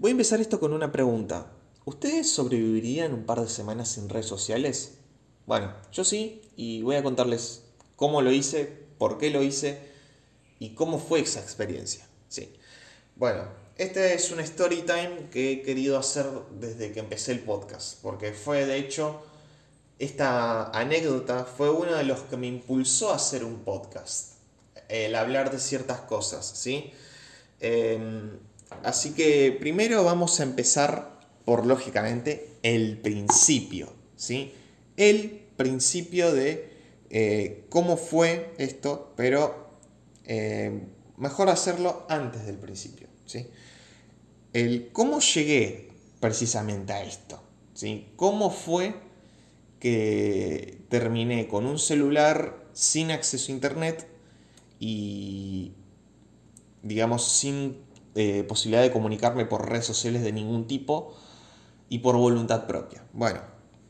Voy a empezar esto con una pregunta. ¿Ustedes sobrevivirían un par de semanas sin redes sociales? Bueno, yo sí, y voy a contarles cómo lo hice, por qué lo hice y cómo fue esa experiencia. Sí. Bueno, este es un story time que he querido hacer desde que empecé el podcast, porque fue de hecho esta anécdota fue uno de los que me impulsó a hacer un podcast, el hablar de ciertas cosas, ¿sí? Em, así que primero vamos a empezar por, lógicamente, el principio, ¿sí? El principio de eh, cómo fue esto, pero eh, mejor hacerlo antes del principio, ¿sí? El cómo llegué precisamente a esto, ¿sí? ¿Cómo fue que terminé con un celular sin acceso a internet y, digamos, sin eh, posibilidad de comunicarme por redes sociales de ningún tipo y por voluntad propia. Bueno,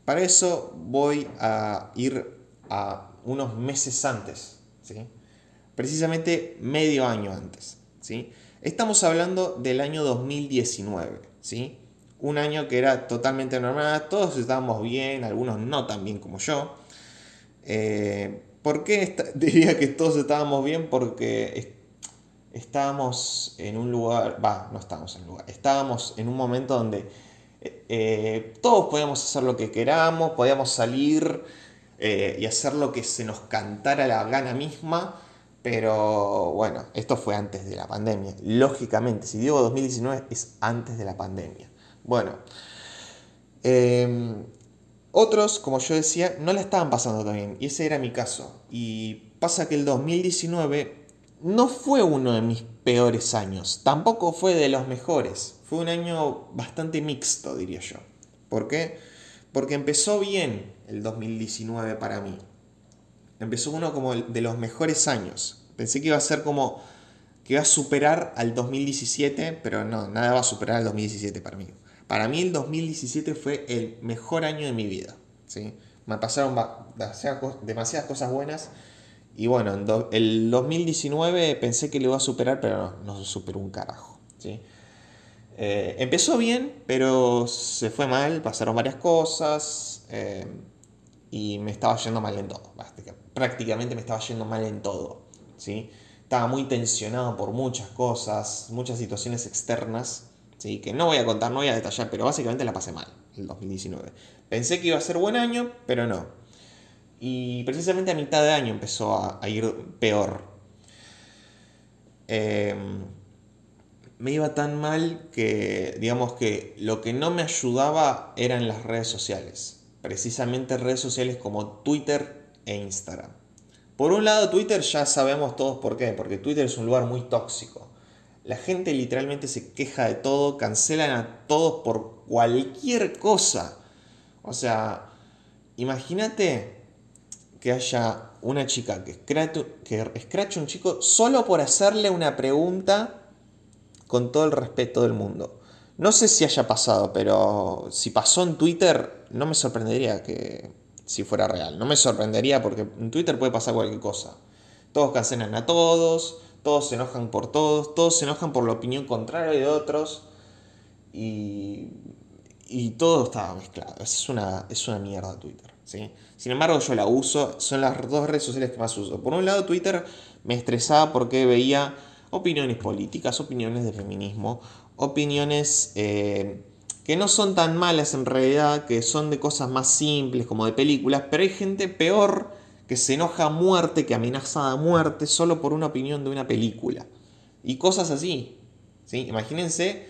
para eso voy a ir a unos meses antes, ¿sí? precisamente medio año antes. ¿sí? Estamos hablando del año 2019, ¿sí? un año que era totalmente normal, todos estábamos bien, algunos no tan bien como yo. Eh, ¿Por qué diría que todos estábamos bien? Porque estábamos en un lugar, va, no estábamos en un lugar, estábamos en un momento donde eh, eh, todos podíamos hacer lo que queramos, podíamos salir y hacer lo que se nos cantara la gana misma, pero bueno, esto fue antes de la pandemia. Lógicamente, si digo 2019 es antes de la pandemia. Bueno, em, otros, como yo decía, no la estaban pasando tan bien, y ese era mi caso. Y pasa que el 2019 no fue uno de mis peores años, tampoco fue de los mejores, fue un año bastante mixto, diría yo. ¿Por qué? Porque empezó bien el 2019 para mí. Empezó uno como de los mejores años. Pensé que iba a ser como que iba a superar al 2017, pero no, nada va a superar al 2017 para mí. Para mí el 2017 fue el mejor año de mi vida. ¿sí? Me pasaron demasiadas cosas buenas. Y bueno, en el 2019 pensé que lo iba a superar, pero no, no superó un carajo. ¿sí? Eh, empezó bien, pero se fue mal, pasaron varias cosas eh, y me estaba yendo mal en todo. Prácticamente me estaba yendo mal en todo. ¿sí? Estaba muy tensionado por muchas cosas, muchas situaciones externas que no voy a contar, no voy a detallar, pero básicamente la pasé mal el 2019. Pensé que iba a ser buen año, pero no. Y precisamente a mitad de año empezó a, ir peor. Em, me iba tan mal que, digamos que lo que no me ayudaba eran las redes sociales. Precisamente redes sociales como Twitter e Instagram. Por un lado, Twitter ya sabemos todos por qué, porque Twitter es un lugar muy tóxico. La gente literalmente se queja de todo, cancelan a todos por cualquier cosa. O sea, imagínate que haya una chica que escrache, un chico solo por hacerle una pregunta con todo el respeto del mundo. No sé si haya pasado, pero si pasó en Twitter, no me sorprendería que si fuera real. No me sorprendería porque en Twitter puede pasar cualquier cosa. Todos cancelan a todos, todos se enojan por todos, todos se enojan por la opinión contraria de otros y, y todo estaba mezclado. Es una, es una mierda Twitter. Sin embargo, yo la uso, son las dos redes sociales que más uso. Por un lado, Twitter me estresaba porque veía opiniones políticas, opiniones de feminismo, opiniones eh, que no son tan malas en realidad, que son de cosas más simples como de películas, pero hay gente peor que se enoja a muerte, que amenaza a muerte solo por una opinión de una película. Y cosas así. ¿sí? Imagínense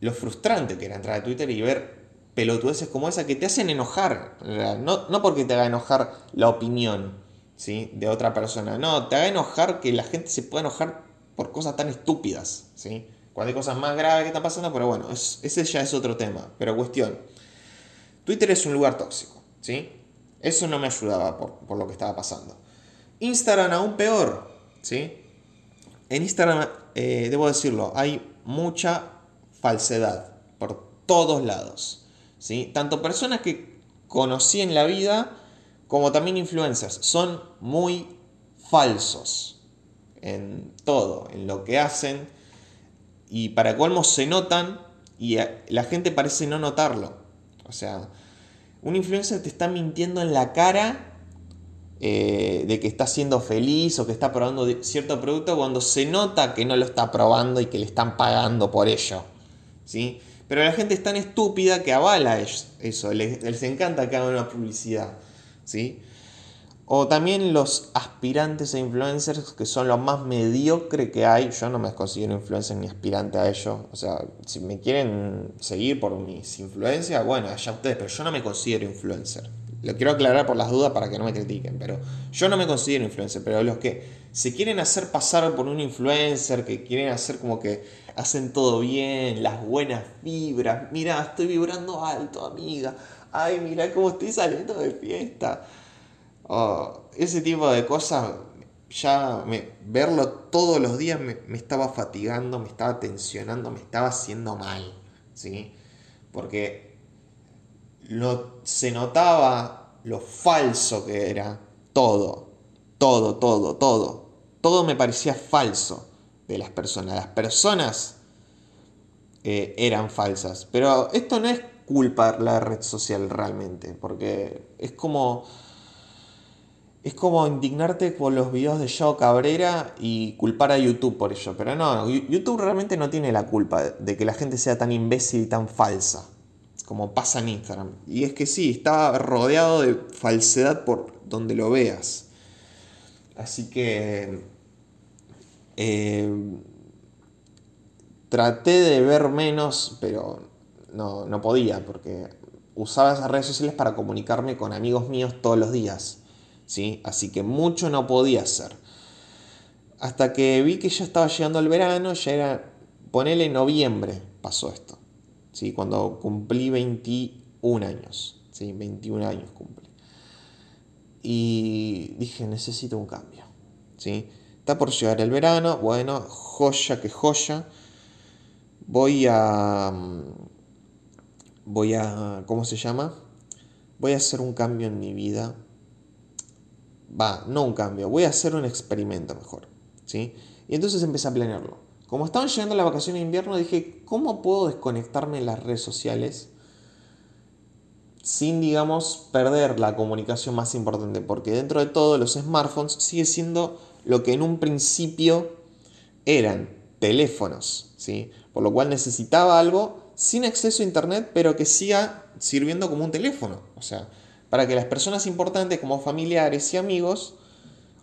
lo frustrante que era entrar a Twitter y ver pelotudeces como esa que te hacen enojar. No, no porque te haga enojar la opinión ¿sí? de otra persona. No, te haga enojar que la gente se pueda enojar por cosas tan estúpidas. ¿sí? Cuando hay cosas más graves que están pasando, pero bueno, ese ya es otro tema. Pero cuestión. Twitter es un lugar tóxico. ¿sí? Eso no me ayudaba por, lo que estaba pasando. Instagram aún peor, ¿sí? En Instagram, eh, debo decirlo, hay mucha falsedad por todos lados, ¿sí? Tanto personas que conocí en la vida como también influencers. Son muy falsos en todo, en lo que hacen. Y para colmo se notan Y la gente parece no notarlo. O sea, un influencer te está mintiendo en la cara eh, de que está siendo feliz o que está probando cierto producto cuando se nota que no lo está probando y que le están pagando por ello. ¿sí? Pero la gente es tan estúpida que avala eso, les, les encanta que hagan una publicidad. ¿sí? O también los aspirantes a influencers, que son lo más mediocre que hay. Yo no me considero influencer ni aspirante a ello. O sea, si me quieren seguir por mis influencias, bueno, allá ustedes, pero yo no me considero influencer. Lo quiero aclarar por las dudas para que no me critiquen, pero yo no me considero influencer, pero los que se quieren hacer pasar por un influencer, que quieren hacer como que hacen todo bien, las buenas vibras, mira, estoy vibrando alto, amiga, ay, mira cómo estoy saliendo de fiesta ese tipo de cosas, ya verlo todos los días me, estaba fatigando, me estaba tensionando, me estaba haciendo mal, ¿sí? Porque se notaba lo falso que era todo, todo, todo, todo. Todo me parecía falso de las personas. Las personas eh, eran falsas. Pero esto no es culpa de la red social realmente, porque es como es como indignarte por los videos de Joe Cabrera y culpar a YouTube por ello. Pero no, YouTube realmente no tiene la culpa de que la gente sea tan imbécil y tan falsa como pasa en Instagram. Y es que sí, está rodeado de falsedad por donde lo veas. Así que eh, traté de ver menos, pero no, no podía, porque usaba esas redes sociales para comunicarme con amigos míos todos los días. ¿sí? Así que mucho no podía hacer. Hasta que vi que ya estaba llegando el verano, ya era, ponele noviembre, pasó esto, ¿sí? Cuando cumplí 21 años, ¿sí? 21 años cumplí. Y dije, necesito un cambio, ¿sí? Está por llegar el verano, bueno, joya que joya. Voy a... Voy a... ¿Cómo se llama? Voy a hacer un cambio en mi vida va, no un cambio, voy a hacer un experimento mejor. ¿sí? Y entonces empecé a planearlo. Como estaban llegando las vacaciones de invierno, dije, ¿cómo puedo desconectarme de las redes sociales sin, digamos, perder la comunicación más importante? Porque dentro de todo, los smartphones sigue siendo lo que en un principio eran teléfonos, ¿sí? Por lo cual necesitaba algo sin acceso a internet, pero que siga sirviendo como un teléfono. O sea, para que las personas importantes como familiares y amigos,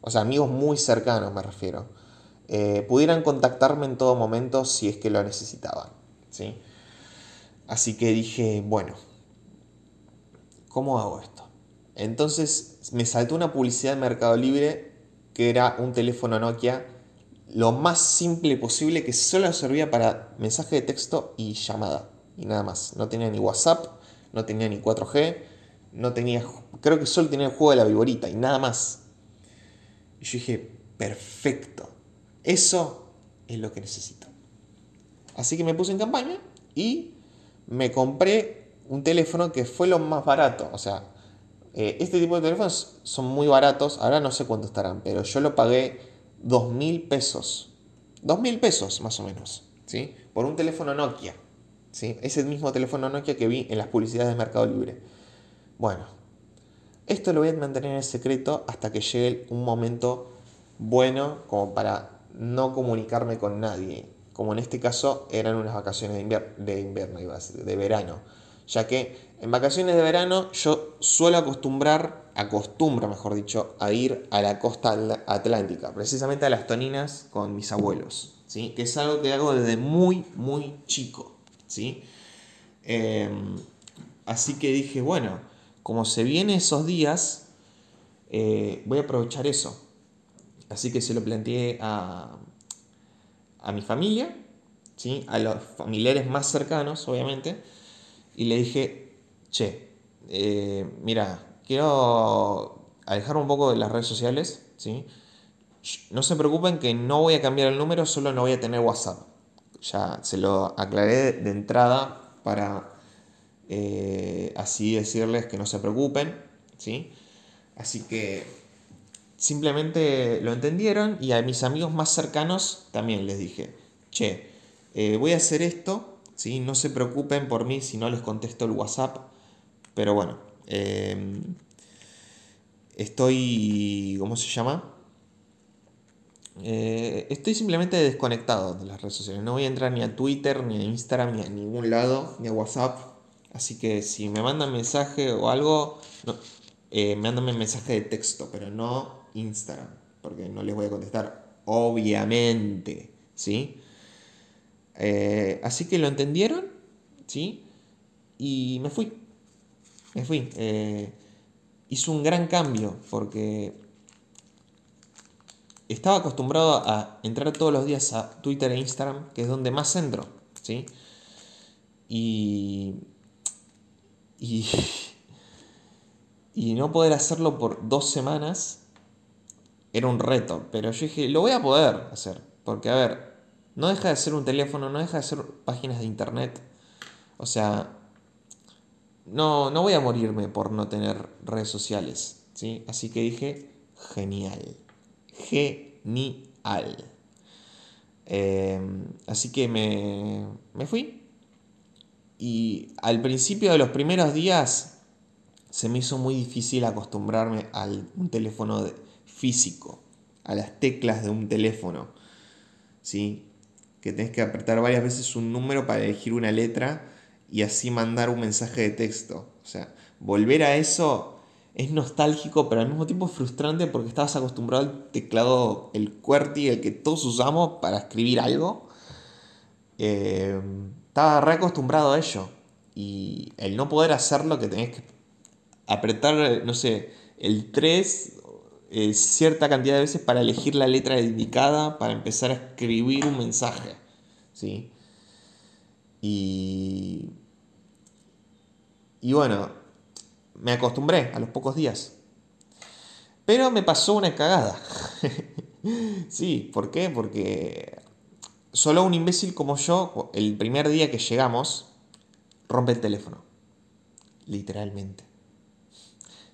o sea, amigos muy cercanos me refiero, eh, pudieran contactarme en todo momento si es que lo necesitaban. ¿sí? Así que dije, bueno, ¿cómo hago esto? Entonces me saltó una publicidad de Mercado Libre que era un teléfono Nokia lo más simple posible que solo servía para mensaje de texto y llamada y nada más. No tenía ni WhatsApp, no tenía ni 4G, no tenía, creo que solo tenía el juego de la viborita y nada más. Y yo dije, perfecto, eso es lo que necesito. Así que me puse en campaña y me compré un teléfono que fue lo más barato. O sea, eh, este tipo de teléfonos son muy baratos, ahora no sé cuánto estarán, pero yo lo pagué dos mil pesos. Dos mil pesos más o menos, ¿sí? Por un teléfono Nokia. ¿sí? Ese mismo teléfono Nokia que vi en las publicidades de Mercado Libre. Bueno, esto lo voy a mantener en secreto hasta que llegue un momento bueno como para no comunicarme con nadie. Como en este caso eran unas vacaciones de, invierno, de verano. Ya que en vacaciones de verano yo suelo acostumbrar, acostumbro mejor dicho, a ir a la costa atlántica, precisamente a las Toninas con mis abuelos. ¿sí? Que es algo que hago desde muy, muy chico. ¿sí? Em, así que dije, bueno, como se vienen esos días, eh, voy a aprovechar eso. Así que se lo planteé a, a mi familia, ¿sí? a los familiares más cercanos, obviamente, y le dije, che, eh, mira, quiero alejarme un poco de las redes sociales, ¿sí? No se preocupen que no voy a cambiar el número, solo no voy a tener WhatsApp. Ya se lo aclaré de entrada para eh, así decirles que no se preocupen, ¿sí? Así que simplemente lo entendieron y a mis amigos más cercanos también les dije, che, eh, voy a hacer esto, ¿sí? No se preocupen por mí si no les contesto el WhatsApp, pero bueno, em, estoy, ¿cómo se llama? Eh, estoy simplemente desconectado de las redes sociales. No voy a entrar ni a Twitter, ni a Instagram, ni a ningún lado, ni a WhatsApp. Así que si me mandan mensaje o algo, no, eh, mensaje de texto, pero no Instagram, porque no les voy a contestar, obviamente. ¿Sí? Eh, así que lo entendieron, ¿sí? Y me fui. Me fui. Eh, hizo un gran cambio porque estaba acostumbrado a entrar todos los días a Twitter e Instagram, que es donde más entro, ¿sí? Y, y, y no poder hacerlo por dos semanas era un reto, pero yo dije, lo voy a poder hacer, porque a ver, no deja de ser un teléfono, no deja de ser páginas de internet, o sea, no, no voy a morirme por no tener redes sociales, ¿sí? Así que dije, genial genial. Em, así que me, me fui. Y al principio de los primeros días se me hizo muy difícil acostumbrarme a un teléfono físico, a las teclas de un teléfono. ¿sí? Que tenés que apretar varias veces un número para elegir una letra y así mandar un mensaje de texto. O sea, volver a eso es nostálgico, pero al mismo tiempo frustrante porque estabas acostumbrado al teclado, el QWERTY, el que todos usamos para escribir algo. Eh, estaba reacostumbrado a ello. Y el no poder hacerlo, que tenés que apretar, no sé, el 3 eh, cierta cantidad de veces para elegir la letra indicada para empezar a escribir un mensaje. ¿Sí? Y. Y bueno, me acostumbré a los pocos días. Pero me pasó una cagada. sí, ¿por qué? Porque solo un imbécil como yo, el primer día que llegamos, rompe el teléfono. Literalmente.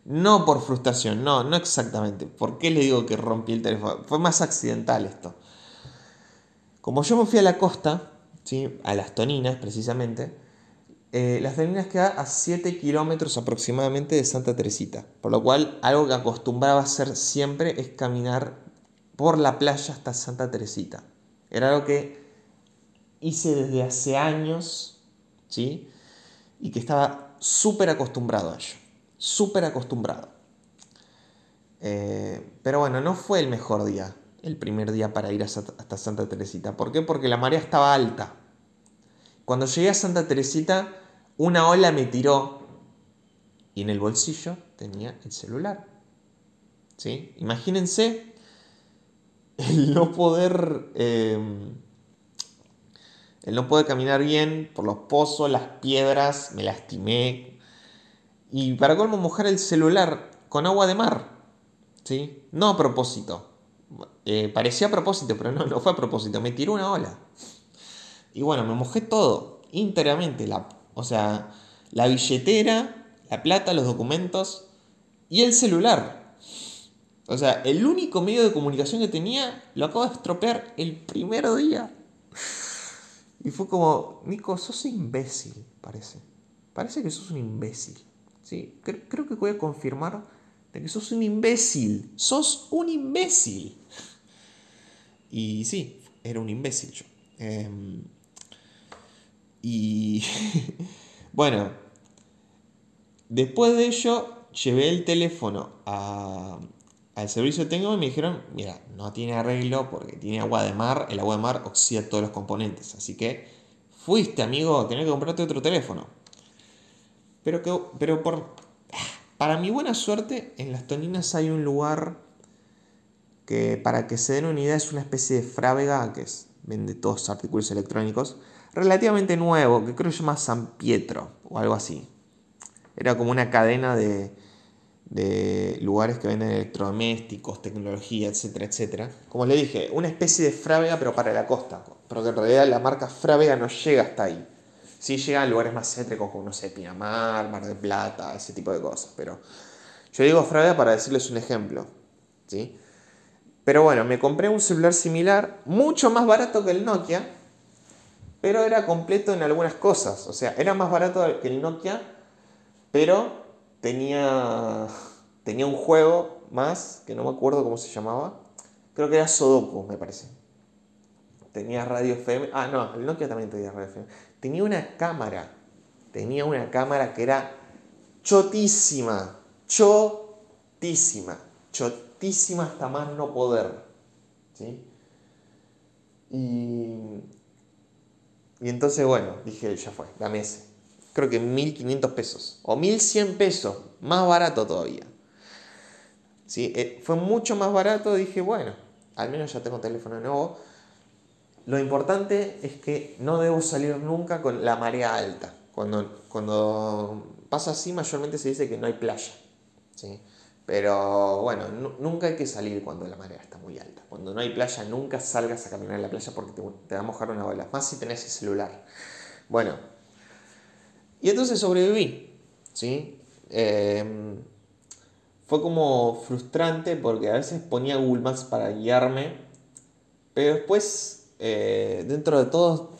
No por frustración, no, no exactamente. ¿Por qué le digo que rompí el teléfono? Fue más accidental esto. Como yo me fui a la costa, ¿sí? a las Toninas precisamente, eh, las Toninas queda a 7 kilómetros aproximadamente de Santa Teresita, por lo cual algo que acostumbraba hacer siempre es caminar por la playa hasta Santa Teresita. Era algo que hice desde hace años, ¿sí? Y que estaba súper acostumbrado a ello, súper acostumbrado. Eh, pero bueno, no fue el mejor día, el primer día para ir hasta Santa Teresita. ¿Por qué? Porque la marea estaba alta. Cuando llegué a Santa Teresita, una ola me tiró y en el bolsillo tenía el celular. ¿Sí? Imagínense el no poder. Em, el no poder caminar bien por los pozos, las piedras, me lastimé. Y para colmo, mojar el celular con agua de mar. ¿Sí? No a propósito. Eh, parecía a propósito, pero no, no fue a propósito. Me tiró una ola. Y bueno, me mojé todo, íntegramente, la, o sea, la billetera, la plata, los documentos y el celular. O sea, el único medio de comunicación que tenía lo acabo de estropear el primer día. Y fue como, Nico, sos imbécil, parece. Parece que sos un imbécil. ¿Sí? Creo, que voy a confirmar de que sos un imbécil. Sos un imbécil. Y sí, era un imbécil yo. Em, y bueno, después de ello llevé el teléfono al servicio técnico y me dijeron, mira, no tiene arreglo porque tiene agua de mar, el agua de mar oxida todos los componentes, así que fuiste amigo, tenés que comprarte otro teléfono. Pero, que, pero por, para mi buena suerte, en las Toninas hay un lugar que para que se den una idea es una especie de frávega que vende todos artículos electrónicos relativamente nuevo, que creo que se llama San Pietro o algo así. Era como una cadena de, lugares que venden electrodomésticos, tecnología, etcétera, etcétera. Como le dije, una especie de Frávega pero para la costa, porque en realidad la marca Frávega no llega hasta ahí. Sí llega a lugares más céntricos como, no sé, Pinamar, Mar del Plata, ese tipo de cosas, pero yo digo Frávega para decirles un ejemplo, ¿sí? Pero bueno, me compré un celular similar, mucho más barato que el Nokia, pero era completo en algunas cosas. O sea, era más barato que el Nokia, pero tenía, tenía un juego más, que no me acuerdo cómo se llamaba. Creo que era Sudoku, me parece. Tenía radio FM. Ah, no, el Nokia también tenía radio FM. Tenía una cámara. Tenía una cámara que era chotísima. Chotísima. Chotísima hasta más no poder. ¿Sí? Y, y entonces, bueno, dije, ya fue, dame ese. Creo que 1500 pesos. O 1100 pesos. Más barato todavía. ¿Sí? Eh, fue mucho más barato. Dije, bueno, al menos ya tengo teléfono nuevo. Lo importante es que no debo salir nunca con la marea alta. Cuando, cuando pasa así, mayormente se dice que no hay playa. ¿sí? Pero bueno, nunca hay que salir cuando la marea está muy alta. Cuando no hay playa, nunca salgas a caminar en la playa porque te, va a mojar una bola. Más si tenés el celular. Bueno, y entonces sobreviví. ¿sí? Em, fue como frustrante porque a veces ponía Google Maps para guiarme, pero después eh, dentro de todo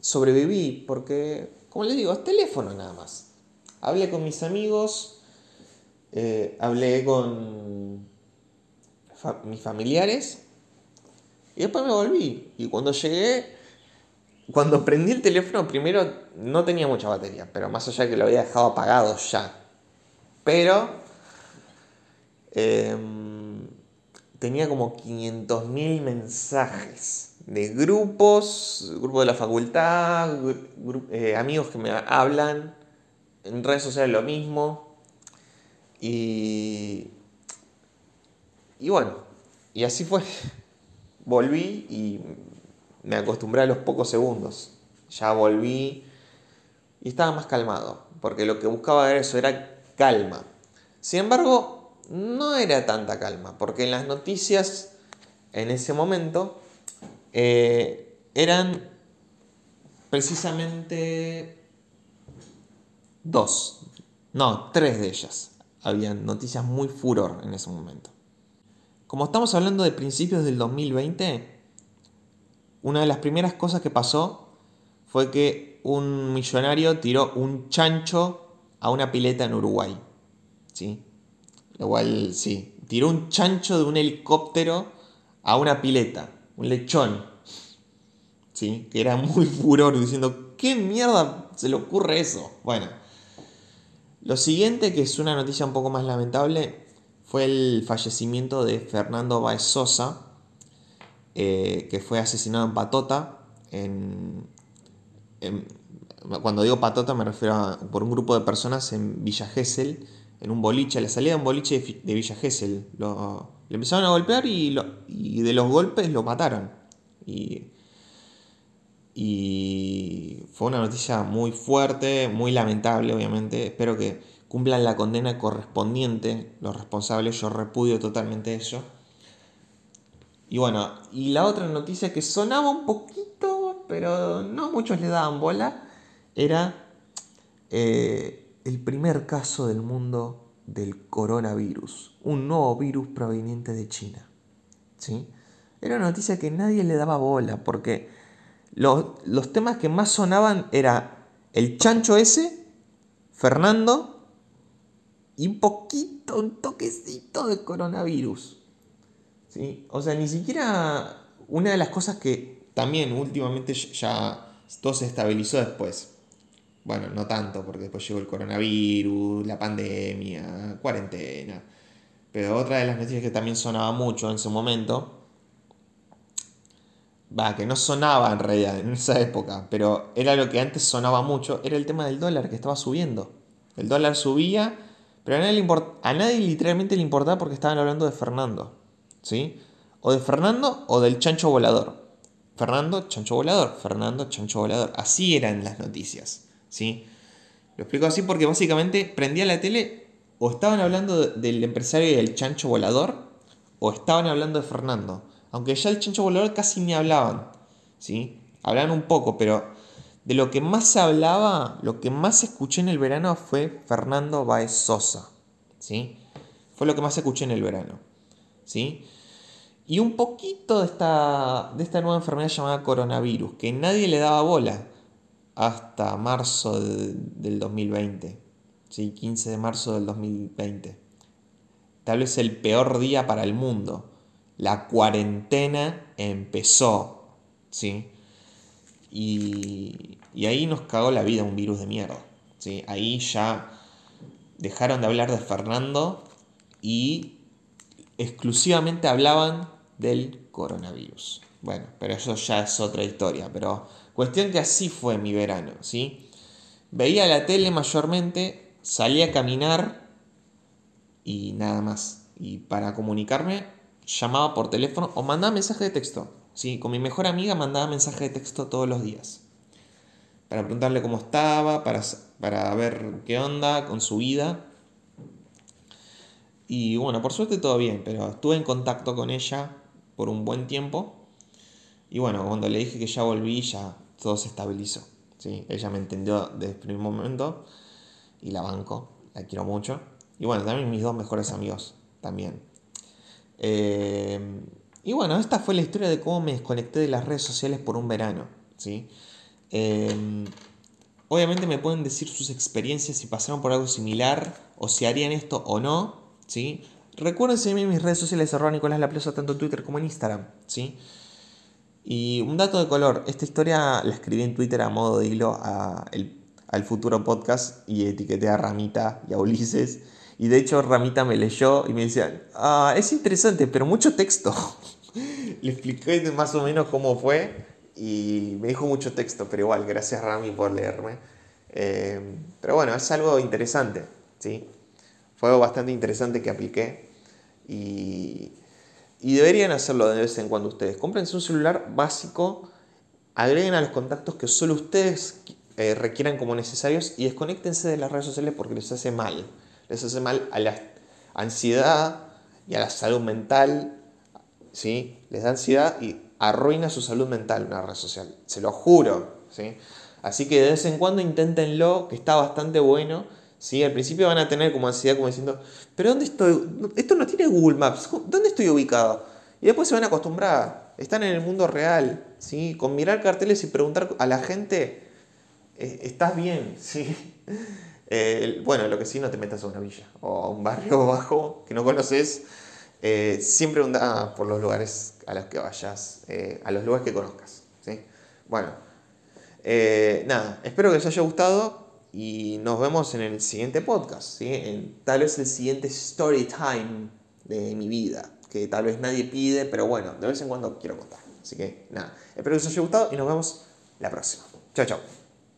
sobreviví porque, como les digo, es teléfono nada más. Hablé con mis amigos, eh, hablé con mis familiares y después me volví. Y cuando llegué, cuando prendí el teléfono, primero no tenía mucha batería, pero más allá de que lo había dejado apagado ya. Pero em, tenía como 500.000 mensajes de grupos, grupo de la facultad, eh, amigos que me hablan, en redes sociales lo mismo. Y, y bueno, y así fue. Volví y me acostumbré a los pocos segundos. Ya volví y estaba más calmado, porque lo que buscaba era eso, era calma. Sin embargo, no era tanta calma, porque en las noticias en ese momento eh, eran precisamente dos, no, tres de ellas. Habían noticias muy furor en ese momento. Como estamos hablando de principios del 2020, una de las primeras cosas que pasó fue que un millonario tiró un chancho a una pileta en Uruguay. ¿Sí? Igual, sí. Tiró un chancho de un helicóptero a una pileta un lechón, ¿sí? que era muy furor diciendo, ¿qué mierda se le ocurre eso? Bueno, lo siguiente, que es una noticia un poco más lamentable, fue el fallecimiento de Fernando Baez Sosa, eh, que fue asesinado en Patota. cuando digo Patota me refiero a por un grupo de personas en Villa Gesell, en un boliche, a la salida de un boliche de, Villa Gesell. Lo, le empezaron a golpear y, de los golpes lo mataron. Y, fue una noticia muy fuerte, muy lamentable, obviamente. Espero que cumplan la condena correspondiente los responsables. Yo repudio totalmente eso. Y bueno, y la otra noticia que sonaba un poquito, pero no muchos le daban bola, era eh, el primer caso del mundo del coronavirus, un nuevo virus proveniente de China. ¿Sí? Era una noticia que nadie le daba bola, porque los, los temas que más sonaban era el chancho ese, Fernando, y un poquito, un toquecito de coronavirus. ¿Sí? O sea, ni siquiera una de las cosas que también últimamente ya todo se estabilizó después bueno, no tanto, porque después llegó el coronavirus, la pandemia, cuarentena. Pero otra de las noticias que también sonaba mucho en su momento, va, que no sonaba en realidad en esa época, pero era lo que antes sonaba mucho, era el tema del dólar que estaba subiendo. El dólar subía, pero a nadie, le a nadie literalmente le importaba porque estaban hablando de Fernando. ¿Sí? O de Fernando o del chancho volador. Fernando, chancho volador. Fernando, chancho volador. Así eran las noticias. ¿Sí? Lo explico así porque básicamente prendía la tele o estaban hablando del empresario y del chancho volador o estaban hablando de Fernando. Aunque ya el chancho volador casi ni hablaban, ¿sí? Hablaban un poco, pero de lo que más se hablaba, lo que más escuché en el verano fue Fernando Baez Sosa, ¿sí? Fue lo que más escuché en el verano, ¿sí? y un poquito de esta, de esta nueva enfermedad llamada coronavirus, que nadie le daba bola hasta marzo del 2020, ¿sí? 15 de marzo del 2020. Tal vez el peor día para el mundo. La cuarentena empezó, ¿sí? Y, y ahí nos cagó la vida un virus de mierda, ¿sí? Ahí ya dejaron de hablar de Fernando y exclusivamente hablaban del coronavirus. Bueno, pero eso ya es otra historia. Pero cuestión que así fue mi verano, ¿sí? Veía la tele mayormente, salía a caminar y nada más. Y para comunicarme, llamaba por teléfono o mandaba mensaje de texto. ¿sí? Con mi mejor amiga mandaba mensaje de texto todos los días. Para preguntarle cómo estaba, para, para ver qué onda con su vida. Y bueno, por suerte todo bien, pero estuve en contacto con ella por un buen tiempo. Y bueno, cuando le dije que ya volví, ya todo se estabilizó. ¿sí? Ella me entendió desde el primer momento y la banco, la quiero mucho. Y bueno, también mis dos mejores amigos también. Eh, y bueno, esta fue la historia de cómo me desconecté de las redes sociales por un verano. ¿sí? Eh, obviamente me pueden decir sus experiencias si pasaron por algo similar o si harían esto o no. ¿sí? Recuerden seguirme en mis redes sociales, arroba Nicolás Laplaza, tanto en Twitter como en Instagram, ¿sí? Y un dato de color, esta historia la escribí en Twitter a modo de hilo al futuro podcast y etiqueté a Ramita y a Ulises. Y de hecho Ramita me leyó y me decía, ah, es interesante, pero mucho texto. Le expliqué más o menos cómo fue y me dijo mucho texto, pero igual, gracias Rami por leerme. Eh, pero bueno, es algo interesante, ¿sí? Fue algo bastante interesante que apliqué y, deberían hacerlo de vez en cuando ustedes. Cómprense un celular básico, agreguen a los contactos que solo ustedes eh, requieran como necesarios y desconectense de las redes sociales porque les hace mal. Les hace mal a la ansiedad y a la salud mental. ¿sí? Les da ansiedad y arruina su salud mental una red social. Se lo juro. ¿sí? Así que de vez en cuando inténtenlo, que está bastante bueno ¿sí? Al principio van a tener como ansiedad, como diciendo, pero ¿dónde estoy? Esto no tiene Google Maps, ¿dónde estoy ubicado? Y después se van a acostumbrar, están en el mundo real, ¿sí? Con mirar carteles y preguntar a la gente, eh, ¿estás bien? ¿Sí? Eh, bueno, lo que sí, no te metas a una villa o a un barrio bajo que no conoces. Eh, siempre anda por los lugares a los que vayas, a los lugares que conozcas. ¿sí? Bueno, nada, espero que les haya gustado y nos vemos en el siguiente podcast, ¿sí? en, tal vez el siguiente story time de mi vida, que tal vez nadie pide, pero bueno, de vez en cuando quiero contar. Así que nada, espero que os haya gustado y nos vemos la próxima. Chao, chao.